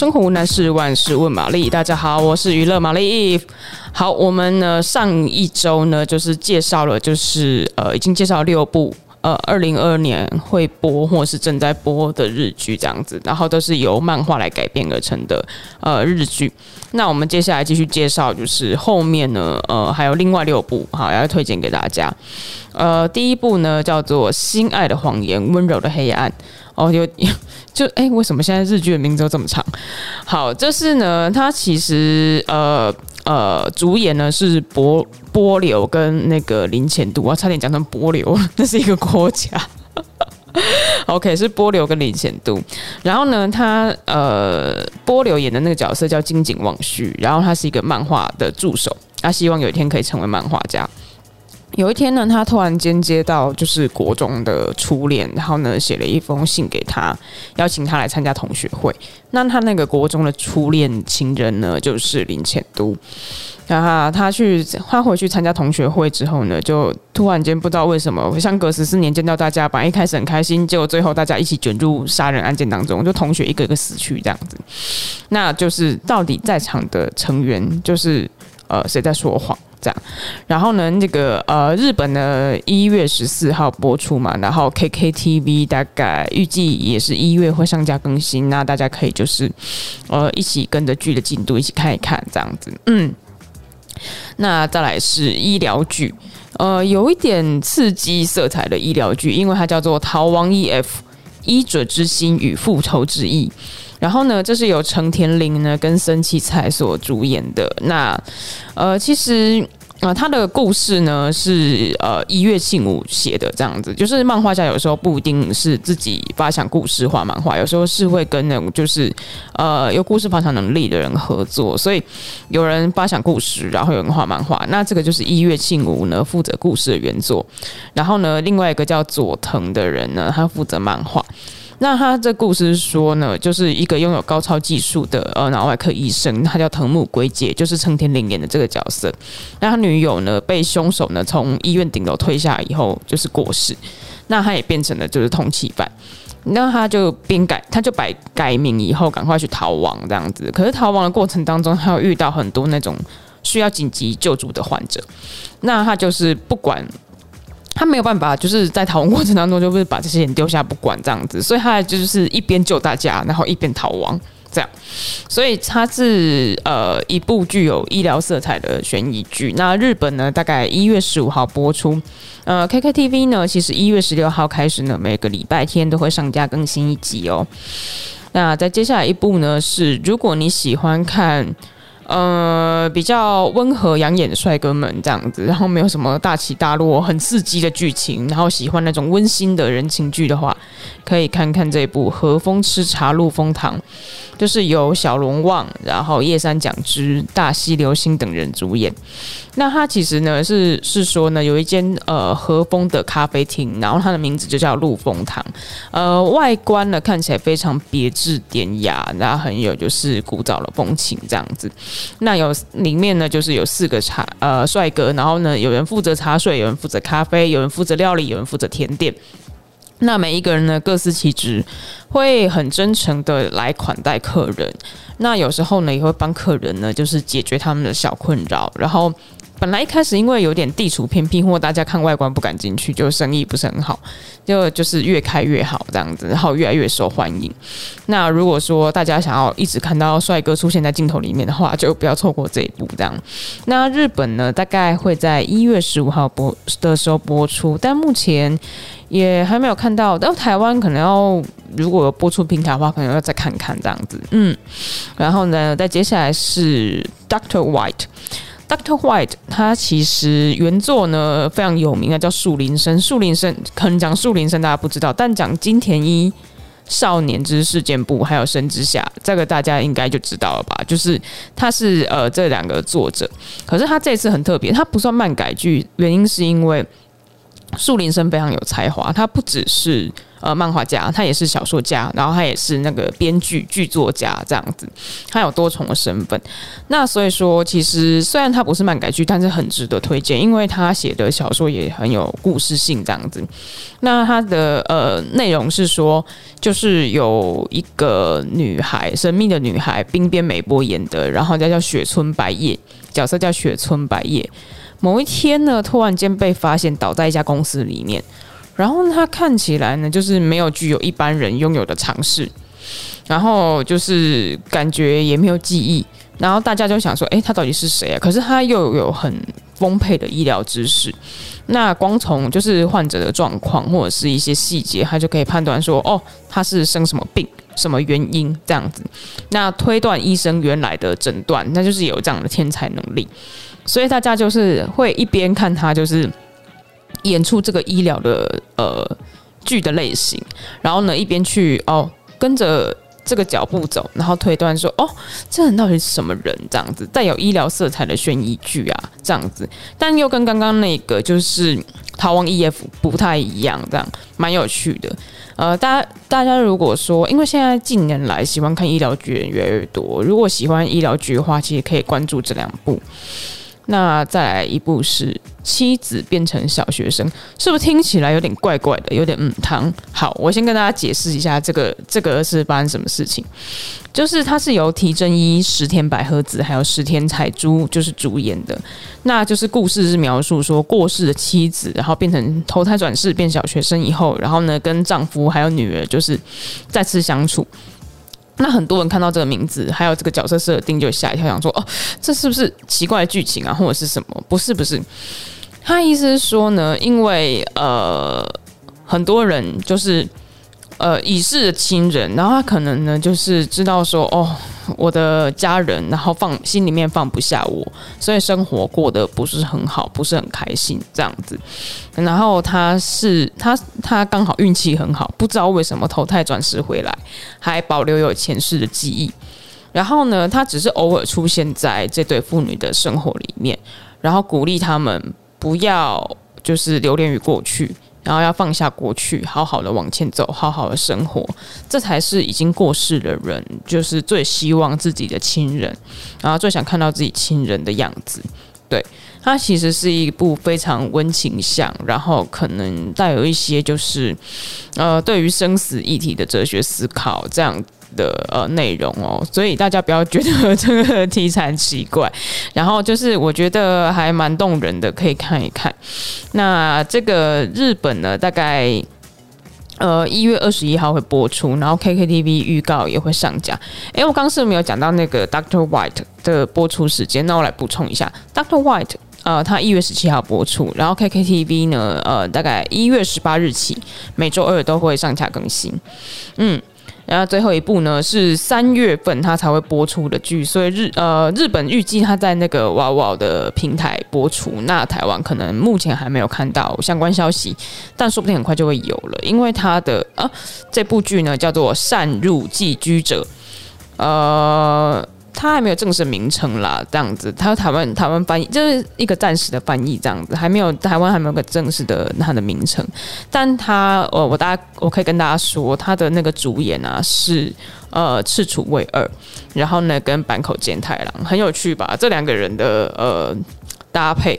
生活无难事，万事问玛丽。大家好，我是娱乐玛丽。好，我们呢上一周呢就是介绍了，就是呃已经介绍六部呃二零二二年会播或是正在播的日剧这样子，然后都是由漫画来改编而成的呃日剧。那我们接下来继续介绍，就是后面呢呃还有另外六部，好要推荐给大家。呃，第一部呢叫做《心爱的谎言》，温柔的黑暗。哦，有 就哎、为什么现在日剧的名字都这么长？好，这是呢，它其实呃呃，主演呢是波波流跟那个林浅渡，我差点讲成波流，那是一个国家。OK，是波流跟林浅渡。然后呢，他呃波流演的那个角色叫金井望绪，然后他是一个漫画的助手，他希望有一天可以成为漫画家。有一天呢，他突然间接到就是国中的初恋，然后呢写了一封信给他，邀请他来参加同学会。那他那个国中的初恋情人呢，就是林浅都。然后他去他回去参加同学会之后呢，就突然间不知道为什么，相隔十四年见到大家，本来一开始很开心，结果最后大家一起卷入杀人案件当中，就同学一个一个死去这样子。那就是到底在场的成员就是呃谁在说谎？这样，然后呢，那个呃，日本的一月十四号播出嘛，然后 KKTV 大概预计也是一月会上架更新，那大家可以就是呃一起跟着剧的进度一起看一看这样子，嗯，那再来是医疗剧，呃，有一点刺激色彩的医疗剧，因为它叫做《逃亡 EF 医者之心与复仇之意》。然后呢，这是由成田凌呢跟森七菜所主演的。那呃，其实啊、呃，他的故事呢是呃一月庆武写的，这样子。就是漫画家有时候不一定是自己发想故事画漫画，有时候是会跟那种就是呃有故事发想能力的人合作。所以有人发想故事，然后有人画漫画。那这个就是一月庆武呢负责故事的原作，然后呢另外一个叫佐藤的人呢，他负责漫画。那他这故事说呢，就是一个拥有高超技术的呃脑外科医生，他叫藤木圭介，就是成田凌演的这个角色。那他女友呢被凶手呢从医院顶楼推下以后就是过世，那他也变成了就是通缉犯。那他就边改，他就改改名以后赶快去逃亡这样子。可是逃亡的过程当中，他又遇到很多那种需要紧急救助的患者。那他就是不管。他没有办法，就是在逃亡过程当中，就不是把这些人丢下不管这样子，所以他就是一边救大家，然后一边逃亡这样，所以它是呃一部具有医疗色彩的悬疑剧。那日本呢，大概一月十五号播出，呃，KKTV 呢，其实一月十六号开始呢，每个礼拜天都会上架更新一集哦。那在接下来一部呢，是如果你喜欢看。呃，比较温和养眼的帅哥们这样子，然后没有什么大起大落、很刺激的剧情，然后喜欢那种温馨的人情剧的话，可以看看这部《和风吃茶路风堂》，就是由小龙旺、然后叶山奖之、大西流星等人主演。那他其实呢是是说呢，有一间呃和风的咖啡厅，然后它的名字就叫路风堂。呃，外观呢看起来非常别致典雅，然后很有就是古早的风情这样子。那有里面呢，就是有四个茶呃帅哥，然后呢，有人负责茶水，有人负责咖啡，有人负责料理，有人负责甜点。那每一个人呢，各司其职，会很真诚的来款待客人。那有时候呢，也会帮客人呢，就是解决他们的小困扰，然后。本来一开始因为有点地处偏僻，或大家看外观不敢进去，就生意不是很好，就就是越开越好这样子，然后越来越受欢迎。那如果说大家想要一直看到帅哥出现在镜头里面的话，就不要错过这一部这样。那日本呢，大概会在一月十五号播的时候播出，但目前也还没有看到。到台湾可能要如果播出平台的话，可能要再看看这样子。嗯，然后呢，再接下来是 Doctor White。Doctor White，他其实原作呢非常有名啊，叫树林生。树林生可能讲树林生大家不知道，但讲金田一少年之事件簿还有声之下，这个大家应该就知道了吧？就是他是呃这两个作者，可是他这次很特别，他不算漫改剧，原因是因为树林生非常有才华，他不只是呃漫画家，他也是小说家，然后他也是那个编剧剧作家这样子，他有多重的身份。那所以说，其实虽然他不是漫改剧，但是很值得推荐，因为他写的小说也很有故事性这样子。那他的呃内容是说，就是有一个女孩，神秘的女孩，冰边美波演的，然后叫叫雪村白叶，角色叫雪村白叶。某一天呢，突然间被发现倒在一家公司里面，然后他看起来呢，就是没有具有一般人拥有的常识，然后就是感觉也没有记忆，然后大家就想说，诶，他到底是谁啊？可是他又有很丰沛的医疗知识，那光从就是患者的状况或者是一些细节，他就可以判断说，哦，他是生什么病，什么原因这样子，那推断医生原来的诊断，那就是有这样的天才能力。所以大家就是会一边看他就是演出这个医疗的呃剧的类型，然后呢一边去哦跟着这个脚步走，然后推断说哦这人到底是什么人这样子，带有医疗色彩的悬疑剧啊这样子，但又跟刚刚那个就是逃亡 EF 不太一样，这样蛮有趣的。呃，大家大家如果说因为现在近年来喜欢看医疗剧的人越来越多，如果喜欢医疗剧的话，其实可以关注这两部。那再来一部是妻子变成小学生，是不是听起来有点怪怪的，有点嗯汤？好，我先跟大家解释一下这个这个是发生什么事情，就是它是由提真一、石田百合子还有石田彩珠就是主演的，那就是故事是描述说过世的妻子，然后变成投胎转世变小学生以后，然后呢跟丈夫还有女儿就是再次相处。那很多人看到这个名字，还有这个角色设定，就吓一跳，想说：“哦，这是不是奇怪的剧情啊，或者是什么？”不是，不是。他意思是说呢，因为呃，很多人就是。呃，已逝的亲人，然后他可能呢，就是知道说，哦，我的家人，然后放心里面放不下我，所以生活过得不是很好，不是很开心这样子。然后他是他他刚好运气很好，不知道为什么投胎转世回来，还保留有前世的记忆。然后呢，他只是偶尔出现在这对父女的生活里面，然后鼓励他们不要就是留恋于过去。然后要放下过去，好好的往前走，好好的生活，这才是已经过世的人，就是最希望自己的亲人，然后最想看到自己亲人的样子。对，它其实是一部非常温情向，然后可能带有一些就是，呃，对于生死议题的哲学思考这样的呃内容哦，所以大家不要觉得这个题材很奇怪，然后就是我觉得还蛮动人的，可以看一看。那这个日本呢，大概呃一月二十一号会播出，然后 KKTV 预告也会上架。诶，我刚刚是没有讲到那个 Doctor White 的播出时间，那我来补充一下，Doctor White 呃，他一月十七号播出，然后 KKTV 呢，呃，大概一月十八日起每周二都会上架更新，嗯。然后最后一部呢是三月份它才会播出的剧，所以日呃日本预计它在那个哇哇的平台播出，那台湾可能目前还没有看到相关消息，但说不定很快就会有了，因为它的啊这部剧呢叫做《擅入寄居者》，呃。它还没有正式名称啦，这样子，它台湾台湾翻译就是一个暂时的翻译，这样子，还没有台湾还没有个正式的它的名称。但它，呃，我大家我可以跟大家说，它的那个主演啊是呃赤楚卫二，然后呢跟坂口健太郎很有趣吧？这两个人的呃搭配，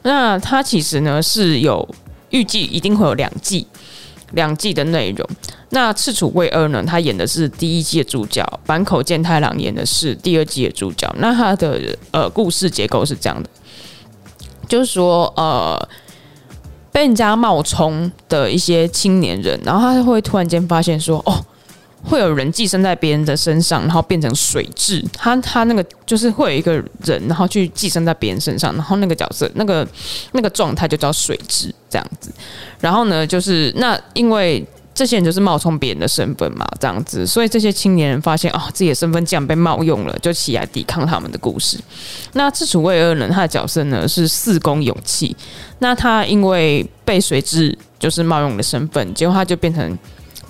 那它其实呢是有预计一定会有两季。两季的内容，那赤楚卫二呢？他演的是第一季的主角，坂口健太郎演的是第二季的主角。那他的呃故事结构是这样的，就是说呃被人家冒充的一些青年人，然后他会突然间发现说哦。会有人寄生在别人的身上，然后变成水蛭。他他那个就是会有一个人，然后去寄生在别人身上，然后那个角色那个那个状态就叫水蛭这样子。然后呢，就是那因为这些人就是冒充别人的身份嘛，这样子，所以这些青年人发现哦，自己的身份竟然被冒用了，就起来抵抗他们的故事。那赤楚卫二呢，他的角色呢是四宫勇气。那他因为被水蛭就是冒用的身份，结果他就变成。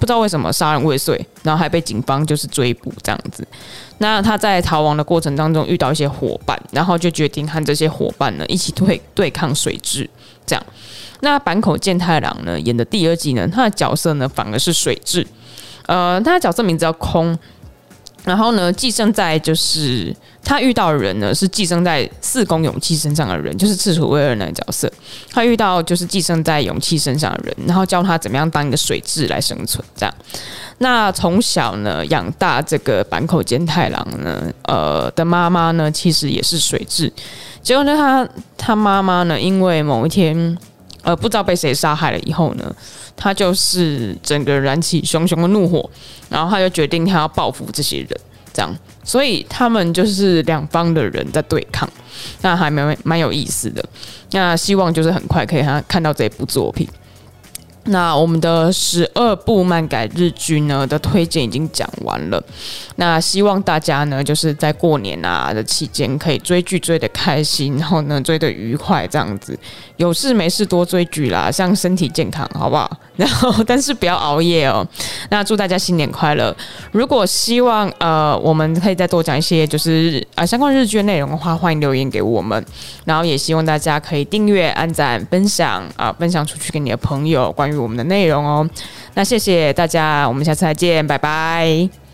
不知道为什么杀人未遂，然后还被警方就是追捕这样子。那他在逃亡的过程当中遇到一些伙伴，然后就决定和这些伙伴呢一起对对抗水质这样。那坂口健太郎呢演的第二季呢，他的角色呢反而是水蛭，呃，他的角色名字叫空。然后呢，寄生在就是他遇到的人呢，是寄生在四宫勇气身上的人，就是赤楚威尔那个角色。他遇到就是寄生在勇气身上的人，然后教他怎么样当一个水蛭来生存。这样，那从小呢养大这个坂口健太郎呢，呃的妈妈呢，其实也是水蛭。结果呢，他他妈妈呢，因为某一天呃不知道被谁杀害了以后呢。他就是整个燃起熊熊的怒火，然后他就决定他要报复这些人，这样，所以他们就是两方的人在对抗，那还蛮蛮有意思的。那希望就是很快可以他看到这部作品。那我们的十二部漫改日剧呢的推荐已经讲完了，那希望大家呢就是在过年啊的期间可以追剧追得开心，然后呢追得愉快这样子，有事没事多追剧啦，像身体健康好不好？然后但是不要熬夜哦。那祝大家新年快乐！如果希望呃我们可以再多讲一些就是啊、相关日剧的内容的话，欢迎留言给我们。然后也希望大家可以订阅、按赞、分享啊、分享出去给你的朋友关于。我们的内容哦，那谢谢大家，我们下次再见，拜拜。